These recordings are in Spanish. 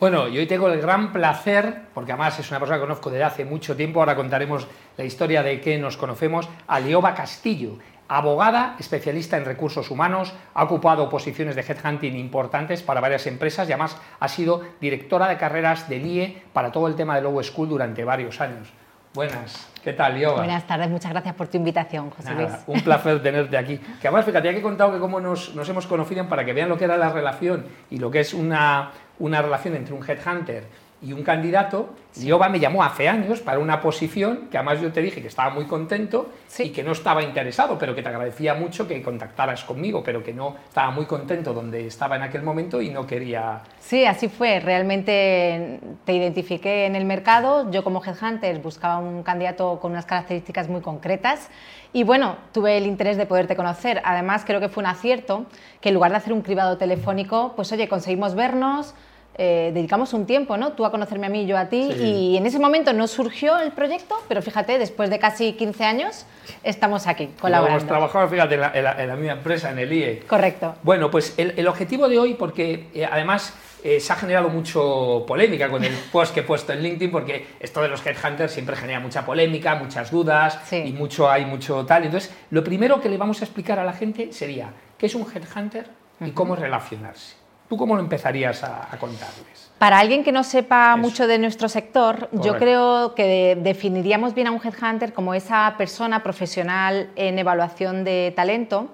Bueno, y hoy tengo el gran placer, porque además es una persona que conozco desde hace mucho tiempo, ahora contaremos la historia de que nos conocemos, a Leoba Castillo, abogada, especialista en recursos humanos, ha ocupado posiciones de headhunting importantes para varias empresas y además ha sido directora de carreras del IE para todo el tema de Low School durante varios años. Buenas, ¿qué tal, Leoba? Buenas tardes, muchas gracias por tu invitación, José Luis. Un placer tenerte aquí. Que además, fíjate, ya que he contado que cómo nos, nos hemos conocido para que vean lo que era la relación y lo que es una, una relación entre un headhunter y un candidato, sí. me llamó hace años para una posición que además yo te dije que estaba muy contento y que no estaba interesado, pero que te agradecía mucho que contactaras conmigo, pero que no estaba muy contento donde estaba en aquel momento y no quería... Sí, así fue. Realmente te identifiqué en el mercado. Yo como headhunter buscaba un candidato con unas características muy concretas y bueno, tuve el interés de poderte conocer. Además, creo que fue un acierto que en lugar de hacer un cribado telefónico, pues oye, conseguimos vernos, eh, dedicamos un tiempo, ¿no? Tú a conocerme a mí, yo a ti, y en ese momento no surgió el proyecto, pero fíjate, después de casi 15 años estamos aquí colaborando. Hemos trabajado, fíjate, en la, en, la, misma empresa, en el IE. Correcto. Bueno, pues el, el objetivo de hoy, porque eh, además eh, se ha generado mucho polémica con el post que he puesto en LinkedIn, porque esto de los headhunters siempre genera mucha polémica, muchas dudas sí. y mucho hay mucho tal. Entonces, lo primero que le vamos a explicar a la gente sería qué es un headhunter y cómo relacionarse. ¿Tú cómo lo empezarías a, a contarles? Para alguien que no sepa Eso. mucho de nuestro sector, Correcto. yo creo que de, definiríamos bien a un headhunter como esa persona profesional en evaluación de talento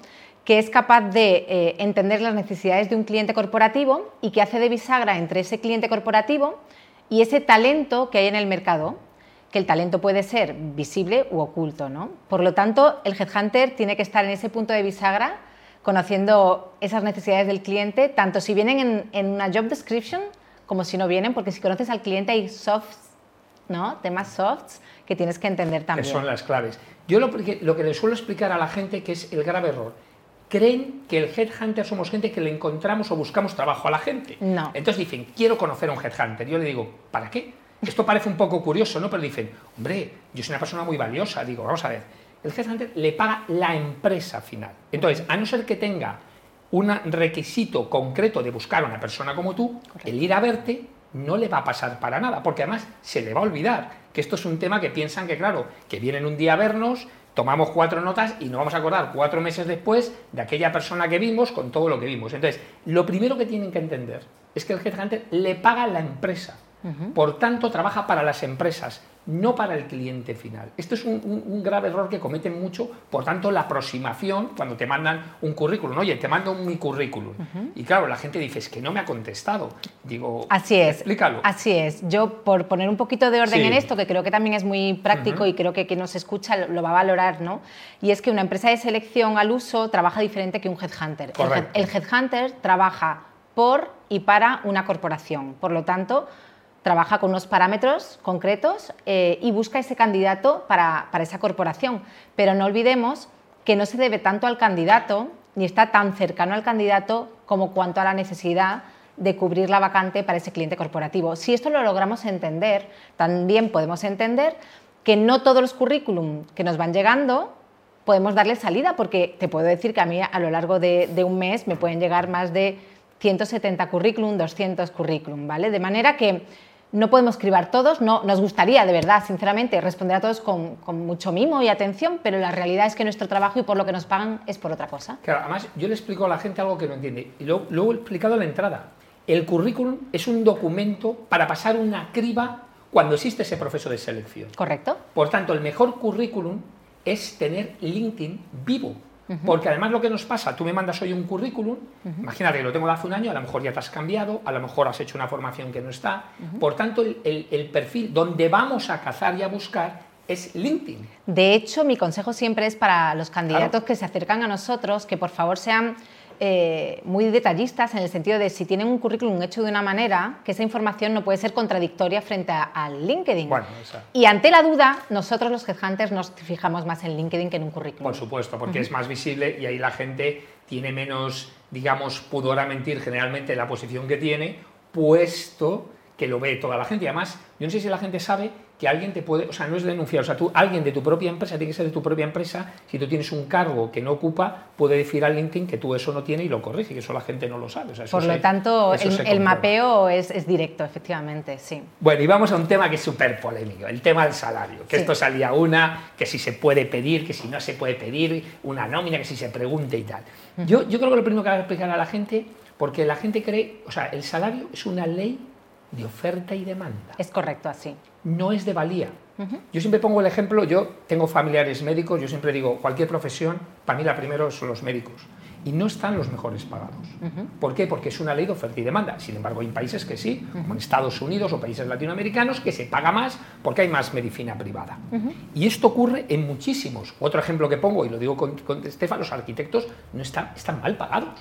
que es capaz de eh, entender las necesidades de un cliente corporativo y que hace de bisagra entre ese cliente corporativo y ese talento que hay en el mercado, que el talento puede ser visible u oculto. ¿no? Por lo tanto, el headhunter tiene que estar en ese punto de bisagra conociendo esas necesidades del cliente, tanto si vienen en, en, una job description como si no vienen, porque si conoces al cliente hay softs, ¿no? temas softs que tienes que entender también. Que son las claves. Yo lo, lo que le suelo explicar a la gente que es el grave error. Creen que el headhunter somos gente que le encontramos o buscamos trabajo a la gente. No. Entonces dicen, quiero conocer a un headhunter. Yo le digo, ¿para qué? Esto parece un poco curioso, ¿no? Pero dicen, hombre, yo soy una persona muy valiosa. Digo, vamos a ver, el headhunter le paga la empresa final. Entonces, a no ser que tenga un requisito concreto de buscar a una persona como tú, Correcto. el ir a verte no le va a pasar para nada, porque además se le va a olvidar que esto es un tema que piensan que, claro, que vienen un día a vernos, tomamos cuatro notas y nos vamos a acordar cuatro meses después de aquella persona que vimos con todo lo que vimos. Entonces, lo primero que tienen que entender es que el headhunter le paga la empresa. Uh -huh. Por tanto, trabaja para las empresas, no para el cliente final. Esto es un, un, un, grave error que cometen mucho, por tanto, la aproximación, cuando te mandan un currículum, oye, te mando mi currículum. Uh -huh. Y claro, la gente dice, es que no me ha contestado. Digo, así es. Explícalo. Así es. Yo, por poner un poquito de orden sí. en esto, que creo que también es muy práctico uh -huh. y creo que quien nos escucha lo, lo, va a valorar, ¿no? Y es que una empresa de selección al uso trabaja diferente que un headhunter. Correcto. El, el headhunter trabaja por y para una corporación. Por lo tanto, trabaja con unos parámetros concretos eh, y busca ese candidato para, para, esa corporación. Pero no olvidemos que no se debe tanto al candidato ni está tan cercano al candidato como cuanto a la necesidad de cubrir la vacante para ese cliente corporativo. Si esto lo logramos entender, también podemos entender que no todos los currículum que nos van llegando podemos darle salida, porque te puedo decir que a mí a lo largo de, de un mes me pueden llegar más de 170 currículum, 200 currículum, ¿vale? De manera que no podemos cribar todos, no, nos gustaría de verdad, sinceramente, responder a todos con, con, mucho mimo y atención, pero la realidad es que nuestro trabajo y por lo que nos pagan es por otra cosa. Claro, además yo le explico a la gente algo que no entiende, y luego, luego he explicado en la entrada. El currículum es un documento para pasar una criba cuando existe ese proceso de selección. Correcto. Por tanto, el mejor currículum es tener LinkedIn vivo, porque además lo que nos pasa, tú me mandas hoy un currículum, uh -huh. imagínate que lo tengo de hace un año, a lo mejor ya te has cambiado, a lo mejor has hecho una formación que no está. Uh -huh. Por tanto, el, el, el, perfil donde vamos a cazar y a buscar es LinkedIn. De hecho, mi consejo siempre es para los candidatos claro. que se acercan a nosotros que por favor sean eh, muy detallistas en el sentido de si tienen un currículum hecho de una manera, que esa información no puede ser contradictoria frente al LinkedIn. Bueno, y ante la duda, nosotros los headhunters nos fijamos más en LinkedIn que en un currículum. Por supuesto, porque uh -huh. es más visible y ahí la gente tiene menos, digamos, pudor a mentir generalmente en la posición que tiene, puesto que lo ve toda la gente. Y además, yo no sé si la gente sabe que alguien te puede, o sea, no es denunciar, o sea, tú, alguien de tu propia empresa, tiene que ser de tu propia empresa, si tú tienes un cargo que no ocupa, puede decir al LinkedIn que tú eso no tienes y lo corrige, y eso la gente no lo sabe. Por lo tanto, el, mapeo es, directo, efectivamente, sí. Bueno, y vamos a un tema que es súper polémico, el tema del salario, que esto salía una, que si se puede pedir, que si no se puede pedir, una nómina, que si se pregunte y tal. yo, yo creo que lo primero que hay que explicar a la gente, porque la gente cree, o sea, el salario es una ley de oferta y demanda. Es correcto, así. No es de valía. Yo siempre pongo el ejemplo, yo tengo familiares médicos, yo siempre digo, cualquier profesión, para mí la primera son los médicos y no están los mejores pagados. ¿Por qué? Porque es una ley de oferta y demanda. Sin embargo, hay países que sí, como en Estados Unidos o países latinoamericanos, que se paga más porque hay más medicina privada. Y esto ocurre en muchísimos. Otro ejemplo que pongo, y lo digo con, con Estefan, los arquitectos no están, están mal pagados.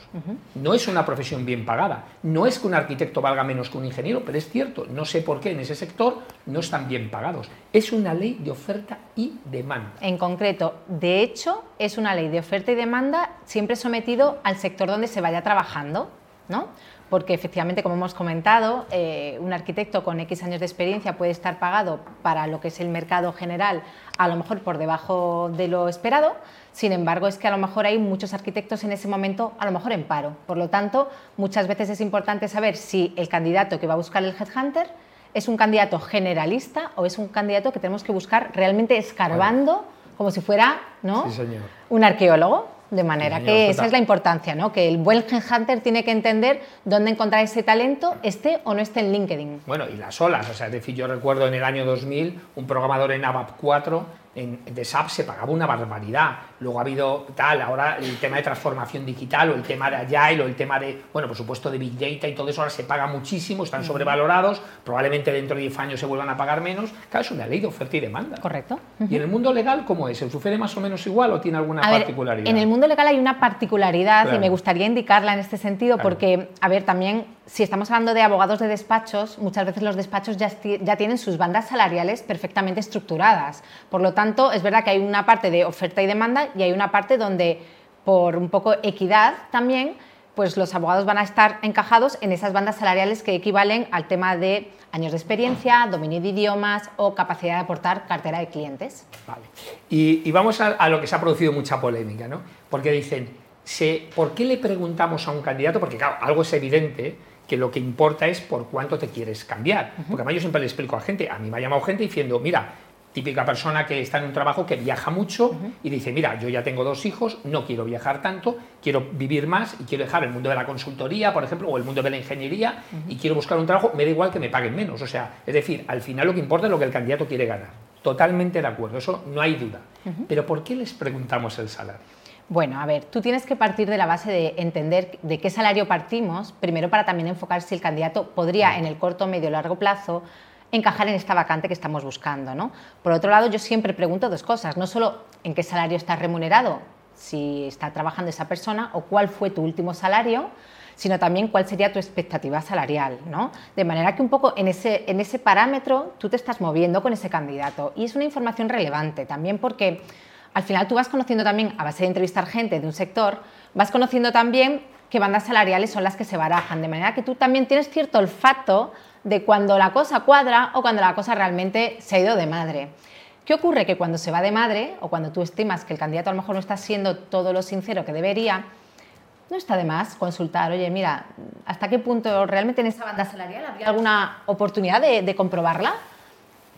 No es una profesión bien pagada. No es que un arquitecto valga menos que un ingeniero, pero es cierto, no sé por qué en ese sector no están bien pagados. Es una ley de oferta y demanda. En concreto, de hecho, es una ley de oferta y demanda siempre sometido al sector donde se vaya trabajando, ¿no? Porque efectivamente, como hemos comentado, eh, un arquitecto con X años de experiencia puede estar pagado para lo que es el mercado general, a lo mejor por debajo de lo esperado. Sin embargo, es que a lo mejor hay muchos arquitectos en ese momento, a lo mejor en paro. Por lo tanto, muchas veces es importante saber si el candidato que va a buscar el headhunter es un candidato generalista o es un candidato que tenemos que buscar realmente escarbando como si fuera ¿no? un arqueólogo. De manera que esa es la importancia, ¿no? que el buen hunter tiene que entender dónde encontrar ese talento, esté o no esté en LinkedIn. Bueno, y las olas, o sea, es decir, yo recuerdo en el año 2000 un programador en ABAP 4 en, de SAP se pagaba una barbaridad. Luego ha habido tal, ahora el tema de transformación digital o el tema de Agile o el tema de, bueno, por supuesto de Big Data y todo eso ahora se paga muchísimo, están sobrevalorados, probablemente dentro de 10 años se vuelvan a pagar menos. Claro, es una ley de oferta y demanda. Correcto. ¿Y en el mundo legal cómo es? ¿Se sucede más o menos igual o tiene alguna particularidad? en el mundo legal hay una particularidad y me gustaría indicarla en este sentido porque, a ver, también si estamos hablando de abogados de despachos, muchas veces los despachos ya, ya tienen sus bandas salariales perfectamente estructuradas. Por lo tanto, es verdad que hay una parte de oferta y demanda y hay una parte donde, por un poco equidad también, pues los abogados van a estar encajados en esas bandas salariales que equivalen al tema de años de experiencia, dominio de idiomas o capacidad de aportar cartera de clientes. Vale. Y, vamos a, lo que se ha producido mucha polémica, ¿no? Porque dicen, ¿por qué le preguntamos a un candidato? Porque claro, algo es evidente que lo que importa es por cuánto te quieres cambiar. Porque además yo siempre le explico a gente, a mí me ha llamado gente diciendo, mira, típica persona que está en un trabajo que viaja mucho y dice, mira, yo ya tengo dos hijos, no quiero viajar tanto, quiero vivir más y quiero dejar el mundo de la consultoría, por ejemplo, o el mundo de la ingeniería y quiero buscar un trabajo, me da igual que me paguen menos. O sea, es decir, al final lo que importa es lo que el candidato quiere ganar. Totalmente de acuerdo, eso no hay duda. Pero ¿por qué les preguntamos el salario? Bueno, a ver, tú tienes que partir de la base de entender de qué salario partimos, primero para también enfocar si el candidato podría en el corto, medio o largo plazo encajar en esta vacante que estamos buscando. ¿no? Por otro lado, yo siempre pregunto dos cosas, no solo en qué salario está remunerado, si está trabajando esa persona, o cuál fue tu último salario, sino también cuál sería tu expectativa salarial. ¿no? De manera que un poco en ese, en ese parámetro tú te estás moviendo con ese candidato. Y es una información relevante también porque al final tú vas conociendo también, a base de entrevistar gente de un sector, vas conociendo también qué bandas salariales son las que se barajan, de manera que tú también tienes cierto olfato de cuando la cosa cuadra o cuando la cosa realmente se ha ido de madre. ¿Qué ocurre? Que cuando se va de madre o cuando tú estimas que el candidato a lo mejor no está siendo todo lo sincero que debería, no está de más consultar, oye, mira, ¿hasta qué punto realmente en esa banda salarial habría alguna oportunidad de, comprobarla?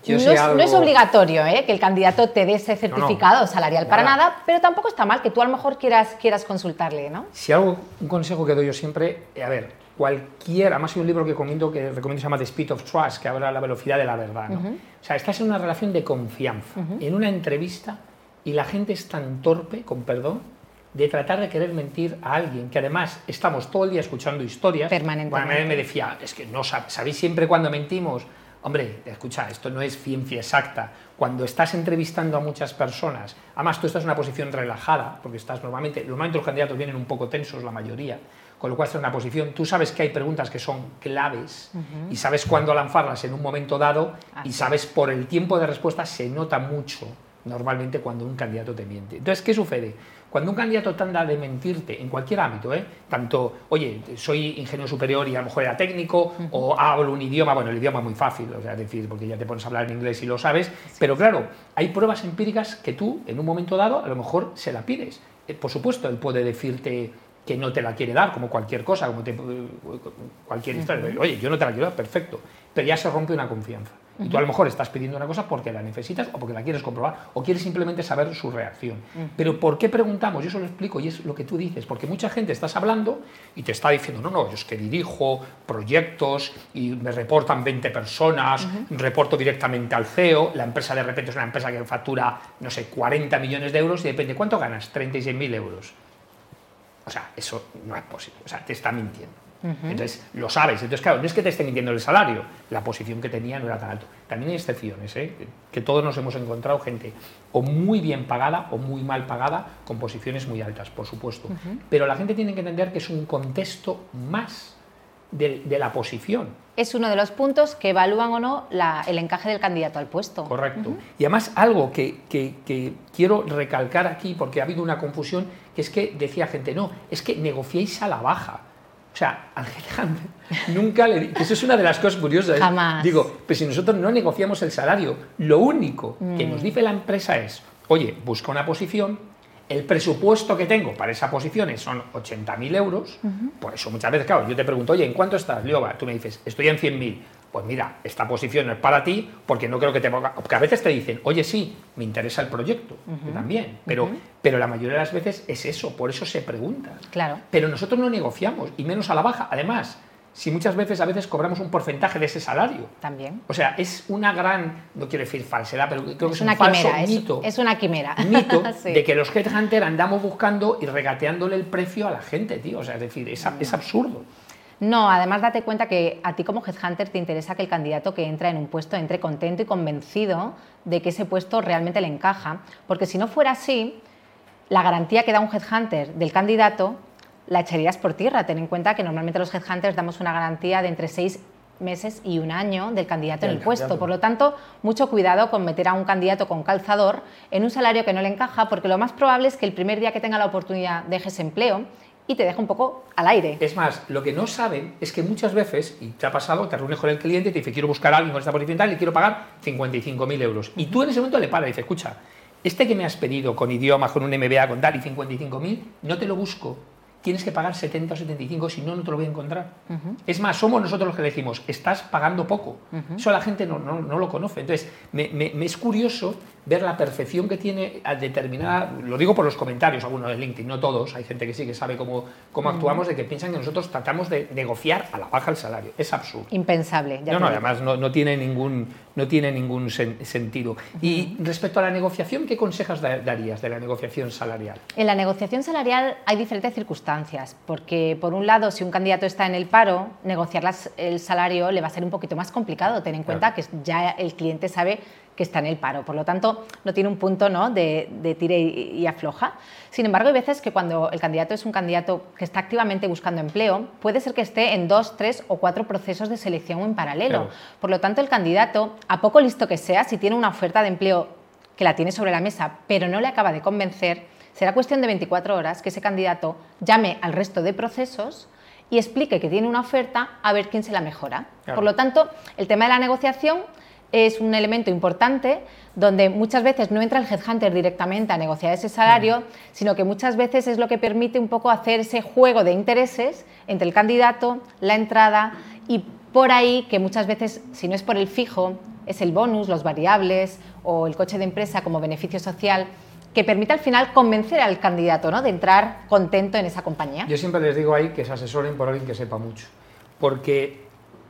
No es, obligatorio ¿eh? que el candidato te dé ese certificado salarial para nada, pero tampoco está mal que tú a lo mejor quieras, quieras consultarle. ¿no? Si algo, un consejo que doy yo siempre, eh, a ver, cualquier, además hay un libro que recomiendo que recomiendo se llama The Speed of Trust, que habla de la velocidad de la verdad. ¿no? O sea, estás en una relación de confianza, en una entrevista, y la gente es tan torpe, con perdón, de tratar de querer mentir a alguien, que además estamos todo el día escuchando historias. Permanentemente. Bueno, me decía, es que no sabéis siempre cuando mentimos. Hombre, escucha, esto no es ciencia exacta. Cuando estás entrevistando a muchas personas, además tú estás en una posición relajada, porque estás normalmente, normalmente los candidatos vienen un poco tensos, la mayoría, con lo cual en una posición, tú sabes que hay preguntas que son claves y sabes cuándo lanzarlas en un momento dado y sabes por el tiempo de respuesta se nota mucho normalmente cuando un candidato te miente. Entonces, ¿qué sucede? cuando un candidato trata de mentirte en cualquier ámbito, ¿eh? tanto, oye, soy ingeniero superior y a lo mejor era técnico, o hablo un idioma, bueno, el idioma es muy fácil, o sea, es decir, porque ya te pones a hablar en inglés y lo sabes, pero claro, hay pruebas empíricas que tú, en un momento dado, a lo mejor se la pides. Eh, por supuesto, él puede decirte que no te la quiere dar, como cualquier cosa, como cualquier historia. Oye, yo no te la quiero dar, perfecto. Pero ya se rompe una confianza. Y tú a lo mejor estás pidiendo una cosa porque la necesitas o porque la quieres comprobar o quieres simplemente saber su reacción. Pero ¿por qué preguntamos? Yo eso lo explico y es lo que tú dices. Porque mucha gente estás hablando y te está diciendo, no, no, yo es que dirijo proyectos y me reportan 20 personas, reporto directamente al CEO, la empresa de repente es una empresa que factura, no sé, 40 millones de euros y depende, ¿cuánto ganas? 36.000 euros. O sea, eso no es posible. O sea, te está mintiendo. Entonces, lo sabes. Entonces, claro, no es que te esté mintiendo el salario, la posición que tenía no era tan alto. También hay excepciones, ¿eh? que todos nos hemos encontrado gente o muy bien pagada o muy mal pagada con posiciones muy altas, por supuesto. Pero la gente tiene que entender que es un contexto más de, la posición. Es uno de los puntos que evalúan o no el encaje del candidato al puesto. Correcto. Y además algo que, que, quiero recalcar aquí, porque ha habido una confusión, que es que decía gente, no, es que negociéis a la baja. O sea, al nunca le... Eso es una de las cosas curiosas. ¿eh? Jamás. Digo, pero si nosotros no negociamos el salario, lo único que nos mm. dice la empresa es, oye, busca una posición, el presupuesto que tengo para esa posición son 80.000 euros, por eso muchas veces, claro, yo te pregunto, oye, ¿en cuánto estás, Lioba? Tú me dices, estoy en 100.000 pues mira, esta posición es para ti porque no creo que te Porque a veces te dicen, oye, sí, me interesa el proyecto, también, pero, pero la mayoría de las veces es eso, por eso se pregunta. Claro. Pero nosotros no negociamos, y menos a la baja. Además, si muchas veces a veces cobramos un porcentaje de ese salario. También. O sea, es una gran, no quiero decir falsedad, pero creo que es, una un falso mito. Es, una quimera. Mito de que los headhunters andamos buscando y regateándole el precio a la gente, tío. O sea, es decir, es, es absurdo. No, además date cuenta que a ti como headhunter te interesa que el candidato que entra en un puesto entre contento y convencido de que ese puesto realmente le encaja, porque si no fuera así, la garantía que da un headhunter del candidato la echarías por tierra. Ten en cuenta que normalmente los headhunters damos una garantía de entre seis meses y un año del candidato en el puesto. Por lo tanto, mucho cuidado con meter a un candidato con calzador en un salario que no le encaja, porque lo más probable es que el primer día que tenga la oportunidad deje ese empleo y te deja un poco al aire. Es más, lo que no saben es que muchas veces, y te ha pasado, te reúnes con el cliente y te dice, quiero buscar a alguien con esta posición tal y quiero pagar 55.000 euros. Y tú en ese momento le paras y dices, escucha, este que me has pedido con idiomas, con un MBA, con tal y 55.000, no te lo busco tienes que pagar 70 o 75, si no, no te lo voy a encontrar. Es más, somos nosotros los que decimos, estás pagando poco. Eso la gente no, no, lo conoce. Entonces, me, me, es curioso ver la perfección que tiene a determinada, lo digo por los comentarios, algunos de LinkedIn, no todos, hay gente que sí que sabe cómo, cómo actuamos, de que piensan que nosotros tratamos de negociar a la baja el salario. Es absurdo. Impensable. no, no, además no, no, tiene ningún, no tiene ningún sentido. Y respecto a la negociación, ¿qué consejos darías de la negociación salarial? En la negociación salarial hay diferentes circunstancias, porque por un lado, si un candidato está en el paro, negociar el salario le va a ser un poquito más complicado. Ten en cuenta que ya el cliente sabe que está en el paro. Por lo tanto, no tiene un punto ¿no? de, de tire y, afloja. Sin embargo, hay veces que cuando el candidato es un candidato que está activamente buscando empleo, puede ser que esté en dos, tres o cuatro procesos de selección en paralelo. Por lo tanto, el candidato, a poco listo que sea, si tiene una oferta de empleo que la tiene sobre la mesa, pero no le acaba de convencer, será cuestión de 24 horas que ese candidato llame al resto de procesos y explique que tiene una oferta a ver quién se la mejora. Por lo tanto, el tema de la negociación es un elemento importante donde muchas veces no entra el headhunter directamente a negociar ese salario, sino que muchas veces es lo que permite un poco hacer ese juego de intereses entre el candidato, la entrada y por ahí que muchas veces, si no es por el fijo, es el bonus, los variables o el coche de empresa como beneficio social que permite al final convencer al candidato ¿no? de entrar contento en esa compañía. Yo siempre les digo ahí que se asesoren por alguien que sepa mucho, porque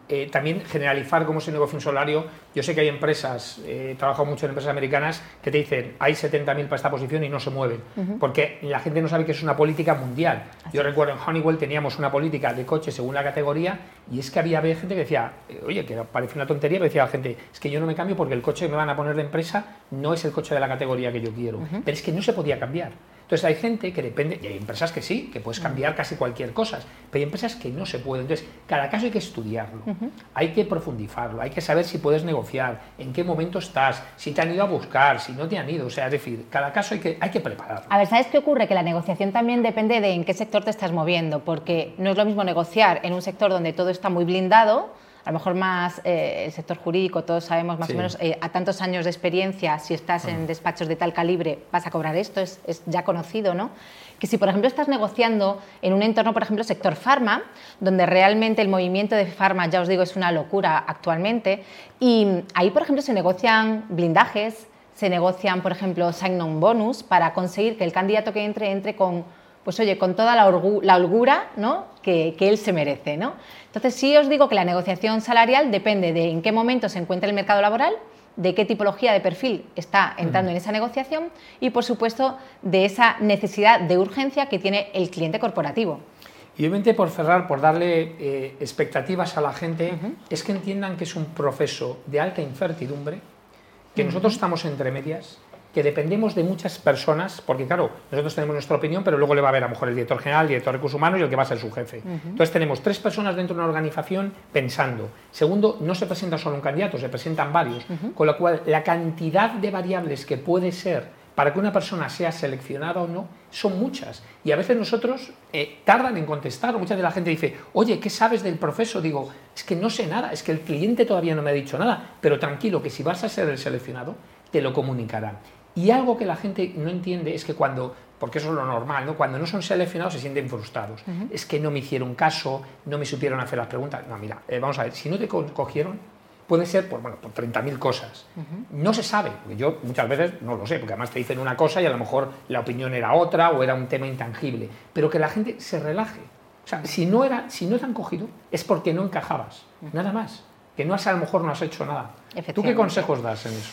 eh, también generalizar cómo se negocia un salario. Yo sé que hay empresas, eh, he trabajado mucho en empresas americanas, que te dicen hay 70.000 para esta posición y no se mueven, porque la gente no sabe que es una política mundial. Yo recuerdo en Honeywell teníamos una política de coche según la categoría y es que había, gente que decía, eh, oye, que parece una tontería, pero decía la gente, es que yo no me cambio porque el coche que me van a poner de empresa no es el coche de la categoría que yo quiero. Pero es que no se podía cambiar. Entonces hay gente que depende, y hay empresas que sí, que puedes cambiar casi cualquier cosa, pero hay empresas que no se pueden. Entonces, cada caso hay que estudiarlo, hay que profundizarlo, hay que saber si puedes negociar, en qué momento estás, si te han ido a buscar, si no te han ido. O sea, es decir, cada caso hay que, hay que prepararlo. A ver, ¿sabes qué ocurre? Que la negociación también depende de en qué sector te estás moviendo, porque no es lo mismo negociar en un sector donde todo está muy blindado a lo mejor más eh, el sector jurídico, todos sabemos más o menos eh, a tantos años de experiencia, si estás en mm. despachos de tal calibre, vas a cobrar esto, es, ya conocido, ¿no? Que si, por ejemplo, estás negociando en un entorno, por ejemplo, sector farma, donde realmente el movimiento de farma, ya os digo, es una locura actualmente, y ahí, por ejemplo, se negocian blindajes, se negocian, por ejemplo, sign-on bonus para conseguir que el candidato que entre entre con pues oye, con toda la, holgura ¿no? que, él se merece. ¿no? Entonces, sí os digo que la negociación salarial depende de en qué momento se encuentra el mercado laboral, de qué tipología de perfil está entrando en esa negociación y, por supuesto, de esa necesidad de urgencia que tiene el cliente corporativo. Y obviamente, por cerrar, por darle eh, expectativas a la gente, es que entiendan que es un proceso de alta incertidumbre, que nosotros estamos entre medias, que dependemos de muchas personas, porque claro, nosotros tenemos nuestra opinión, pero luego le va a ver a lo mejor el director general, el director de recursos humanos y el que va a ser su jefe. Entonces tenemos tres personas dentro de una organización pensando. Segundo, no se presenta solo un candidato, se presentan varios, con lo cual la cantidad de variables que puede ser para que una persona sea seleccionada o no, son muchas. Y a veces nosotros eh, tardan en contestar. Mucha de la gente dice, oye, ¿qué sabes del proceso? Digo, es que no sé nada, es que el cliente todavía no me ha dicho nada, pero tranquilo, que si vas a ser el seleccionado, te lo comunicarán. Y algo que la gente no entiende es que cuando, porque eso es lo normal, ¿no? cuando no son seleccionados se sienten frustrados. Es que no me hicieron caso, no me supieron hacer las preguntas. No, mira, eh, vamos a ver, si no te cogieron, puede ser por, bueno, por 30.000 cosas. No se sabe, porque yo muchas veces no lo sé, porque además te dicen una cosa y a lo mejor la opinión era otra o era un tema intangible. Pero que la gente se relaje. O sea, si no, era, si no te han cogido es porque no encajabas, nada más. Que no has, a lo mejor no has hecho nada. ¿Tú qué consejos das en eso?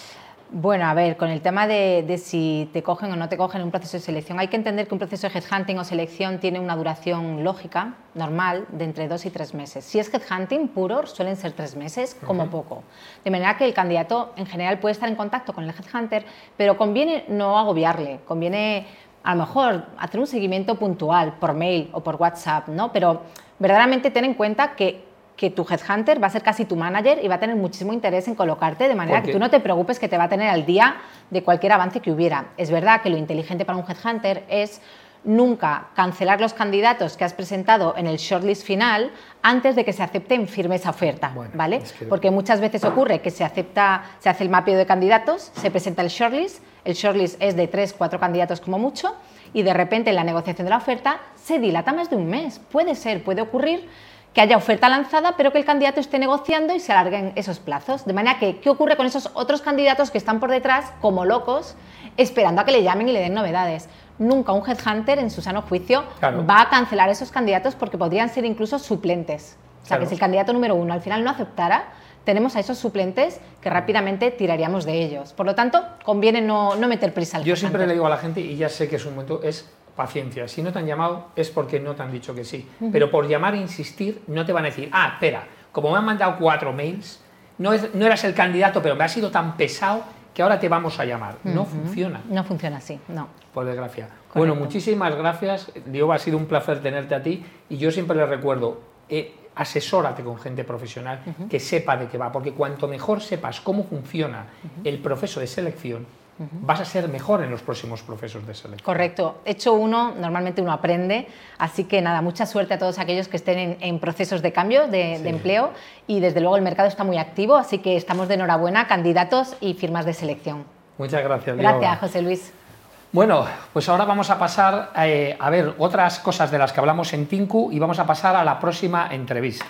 Bueno, a ver, con el tema de, si te cogen o no te cogen en un proceso de selección, hay que entender que un proceso de headhunting o selección tiene una duración lógica, normal, de entre dos y tres meses. Si es headhunting puro, suelen ser tres meses, como poco. De manera que el candidato en general puede estar en contacto con el headhunter, pero conviene no agobiarle, conviene a lo mejor hacer un seguimiento puntual por mail o por WhatsApp, ¿no? Pero verdaderamente ten en cuenta que que tu headhunter va a ser casi tu manager y va a tener muchísimo interés en colocarte de manera que tú no te preocupes que te va a tener al día de cualquier avance que hubiera. Es verdad que lo inteligente para un headhunter es nunca cancelar los candidatos que has presentado en el shortlist final antes de que se acepte en firme esa oferta, ¿vale? Porque muchas veces ocurre que se acepta, se hace el mapeo de candidatos, se presenta el shortlist, el shortlist es de tres, cuatro candidatos como mucho y de repente en la negociación de la oferta se dilata más de un mes. Puede ser, puede ocurrir que haya oferta lanzada, pero que el candidato esté negociando y se alarguen esos plazos. De manera que, ¿qué ocurre con esos otros candidatos que están por detrás, como locos, esperando a que le llamen y le den novedades? Nunca un headhunter, en su sano juicio, va a cancelar esos candidatos porque podrían ser incluso suplentes. O sea, que si el candidato número uno al final no aceptara, tenemos a esos suplentes que rápidamente tiraríamos de ellos. Por lo tanto, conviene no, meter prisa al Yo siempre le digo a la gente, y ya sé que es un momento, es paciencia. Si no te han llamado es porque no te han dicho que sí. Pero por llamar e insistir no te van a decir, ah, espera, como me han mandado cuatro mails, no, no eras el candidato, pero me ha sido tan pesado que ahora te vamos a llamar. No funciona. No funciona así, no. Por desgracia. Bueno, muchísimas gracias. Diego, ha sido un placer tenerte a ti y yo siempre le recuerdo, eh, asesórate con gente profesional que sepa de qué va, porque cuanto mejor sepas cómo funciona el proceso de selección, vas a ser mejor en los próximos procesos de selección. Correcto. Hecho uno, normalmente uno aprende, así que nada, mucha suerte a todos aquellos que estén en, procesos de cambio de, empleo y desde luego el mercado está muy activo, así que estamos de enhorabuena, candidatos y firmas de selección. Muchas gracias. Gracias, José Luis. Bueno, pues ahora vamos a pasar eh, a ver otras cosas de las que hablamos en Tinku y vamos a pasar a la próxima entrevista.